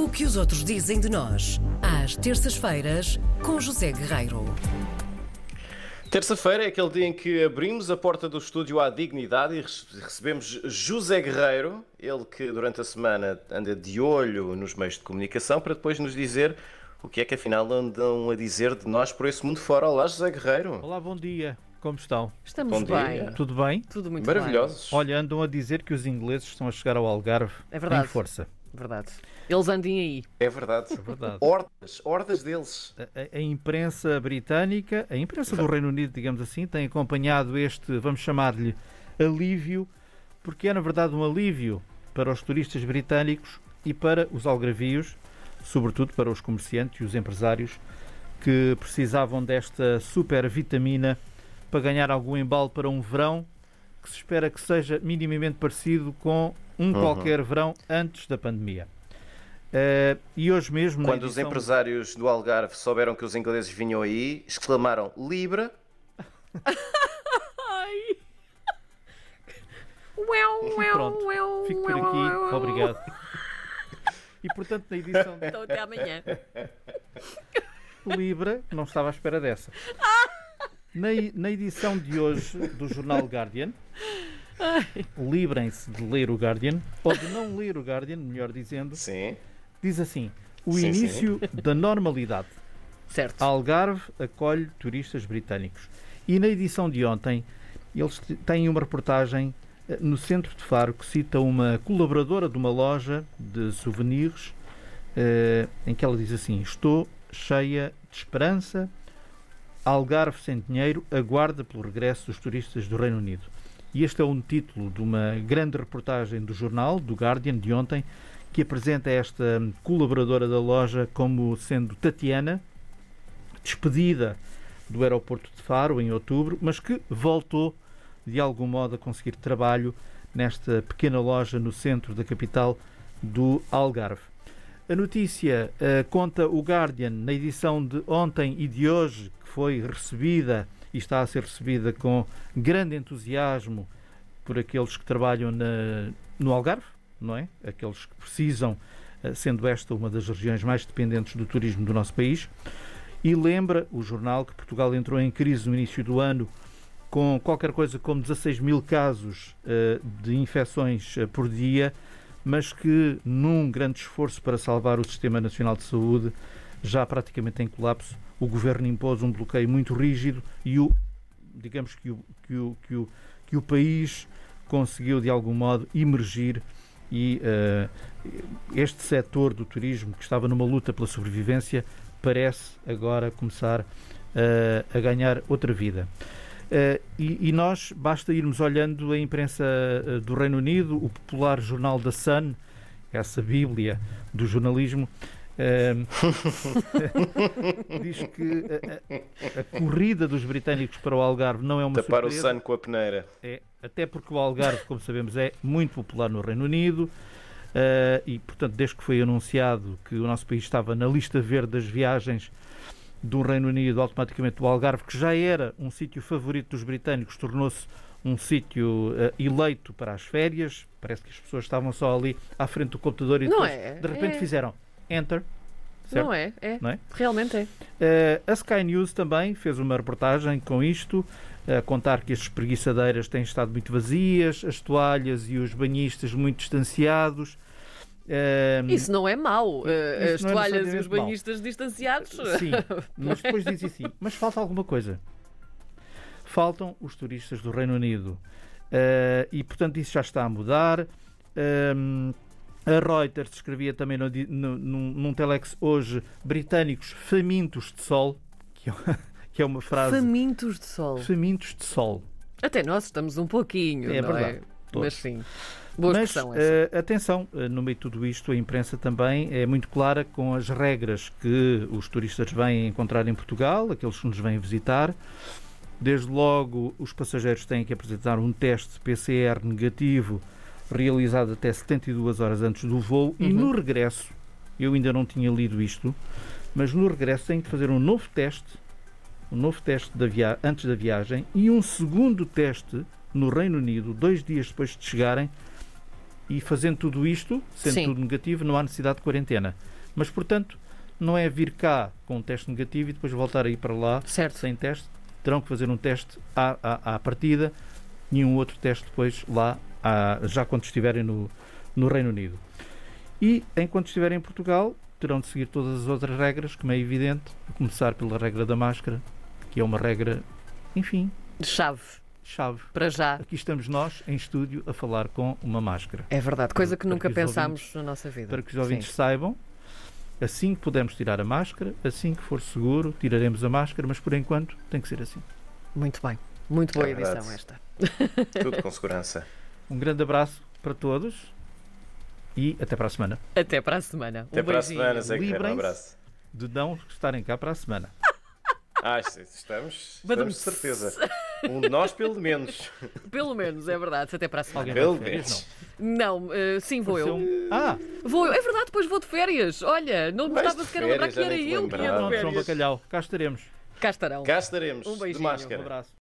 O que os outros dizem de nós, às terças-feiras, com José Guerreiro. Terça-feira é aquele dia em que abrimos a porta do estúdio à dignidade e recebemos José Guerreiro, ele que durante a semana anda de olho nos meios de comunicação para depois nos dizer o que é que afinal andam a dizer de nós por esse mundo fora. Olá, José Guerreiro. Olá, bom dia. Como estão? Estamos Bom dia. bem. Tudo bem? Tudo muito Maravilhosos. Olha, andam a dizer que os ingleses estão a chegar ao Algarve É verdade. em força. Verdade. Eles andem aí. É verdade. É verdade. Hordas, hordas deles. A, a- a imprensa britânica, a imprensa do Reino Unido, digamos assim, tem acompanhado este, vamos chamar-lhe, alívio, porque é na verdade um alívio para os turistas britânicos e para os algravios, sobretudo para os comerciantes e os empresários que precisavam desta super vitamina para ganhar algum embalo para um verão que se espera que seja minimamente parecido com um Uhum. qualquer verão antes da pandemia. Eh, e hoje mesmo, Quando os edição- empresários do Algarve souberam que os ingleses vinham aí, exclamaram Libra. Ai! Uéu, uéu, Pronto, uéu, Fico por aqui, obrigado. E portanto, na edição Então até amanhã. Libra, não estava à espera dessa. Na, na edição de hoje do jornal Guardian, livrem-se de ler o Guardian, ou de não ler o Guardian, melhor dizendo, Sim. diz assim: o Sim, início da normalidade. Certo. Algarve acolhe turistas britânicos. E na edição de ontem, eles têm uma reportagem eh, no centro de Faro que cita uma colaboradora de uma loja de souvenirs eh, em que ela diz assim: Estou cheia de esperança. Algarve sem dinheiro aguarda pelo regresso dos turistas do Reino Unido. E este é um título de uma grande reportagem do jornal, do Guardian, de ontem, que apresenta esta colaboradora da loja como sendo Tatiana, despedida do aeroporto de Faro em outubro, mas que voltou de algum modo a conseguir trabalho nesta pequena loja no centro da capital do Algarve. A notícia eh, conta o Guardian na edição de ontem e de hoje, que foi recebida e está a ser recebida com grande entusiasmo por aqueles que trabalham na- no Algarve, não é? Aqueles que precisam, eh, sendo esta uma das regiões mais dependentes do turismo do nosso país. E lembra o jornal que Portugal entrou em crise no início do ano com qualquer coisa como 16 mil casos eh, de infecções por dia, mas que num grande esforço para salvar o Sistema Nacional de Saúde, já praticamente em colapso, o governo impôs um bloqueio muito rígido e o, digamos que o, que o, que o, que o país conseguiu de algum modo emergir e eh, este setor do turismo que estava numa luta pela sobrevivência parece agora começar eh, a ganhar outra vida. Eh, e, e nós, basta irmos olhando a imprensa eh, do Reino Unido, o popular jornal da Sun, essa bíblia do jornalismo, eh, diz que a, a- corrida dos britânicos para o Algarve não é uma Tapar o surpresa. sano com a peneira. É, até porque o Algarve, como sabemos, é muito popular no Reino Unido eh, e, portanto, desde que foi anunciado que o nosso país estava na lista verde das viagens do Reino Unido, automaticamente o Algarve, que já era um sítio favorito dos britânicos, tornou-se um sítio eh, eleito para as férias. Parece que as pessoas estavam só ali à frente do computador e Não depois, é? de repente, É. fizeram Enter. Certo? Não é? É. Não é? Realmente é. Eh, a Sky News também fez uma reportagem com isto, a contar que as espreguiçadeiras têm estado muito vazias, as toalhas e os banhistas muito distanciados. Eh, Isso não é mau. Uh, Isso As é toalhas e os banhistas distanciados. Sim, mas depois diz assim: mas falta alguma coisa. Faltam os turistas do Reino Unido. Eh, e, portanto, isso já está a mudar. Ehm, a Reuters escrevia também no, no, num, num telex hoje: britânicos famintos de sol, que é, que é uma frase. Famintos de sol. Famintos de sol. Até nós estamos um pouquinho, É não verdade. é? Todos. Mas sim. Boa Mas eh, atenção, eh, no meio de tudo isto, a imprensa também é muito clara com as regras que os turistas vêm encontrar em Portugal, aqueles que nos vêm visitar. Desde logo, os passageiros têm que apresentar um teste PCR negativo realizado até 72 horas antes do voo e Uhum. no regresso, eu ainda não tinha lido isto, mas no regresso têm que fazer um novo teste, um novo teste da antes da viagem e um segundo teste no Reino Unido, dois dias depois de chegarem, E fazendo tudo isto, sendo Sim. tudo negativo, não há necessidade de quarentena. Mas, portanto, não é vir cá com um teste negativo e depois voltar a ir para lá Certo. sem teste. Terão que fazer um teste à, à, à partida, nenhum outro teste depois lá, à- já quando estiverem no, no Reino Unido. E enquanto estiverem em Portugal, terão de seguir todas as outras regras, como é evidente, a começar pela regra da máscara, que é uma regra, enfim, Chave, chave. para já. Aqui estamos nós, em estúdio, a falar com uma máscara. É verdade, coisa que Para nunca que os pensámos ouvintes- na nossa vida. Para que os ouvintes Sim. saibam, assim que pudermos tirar a máscara, assim que for seguro, tiraremos a máscara, mas por enquanto tem que ser assim. Muito bem. Muito boa É edição verdade. esta. Tudo com segurança. Um grande abraço para todos e até para a semana. Até para a semana. Até um para a beijinho. semana, Zé Guerreiro. Um abraço. De não estarem cá para a semana. Ah, estamos, estamos de certeza. Um de nós, pelo menos. Pelo menos, é verdade. Até para a semana. Pelo de menos. Não. Não, eh, sim, vou eu. Ah, Vou eu. É verdade, depois vou de férias. Olha, não me Vais estava de sequer a lembrar férias, que era te eu que ia de lembrava. pronto, João férias. Bacalhau. Cá estaremos. Cá estarão. Cá estaremos. Um de beijinho. Um máscara. abraço.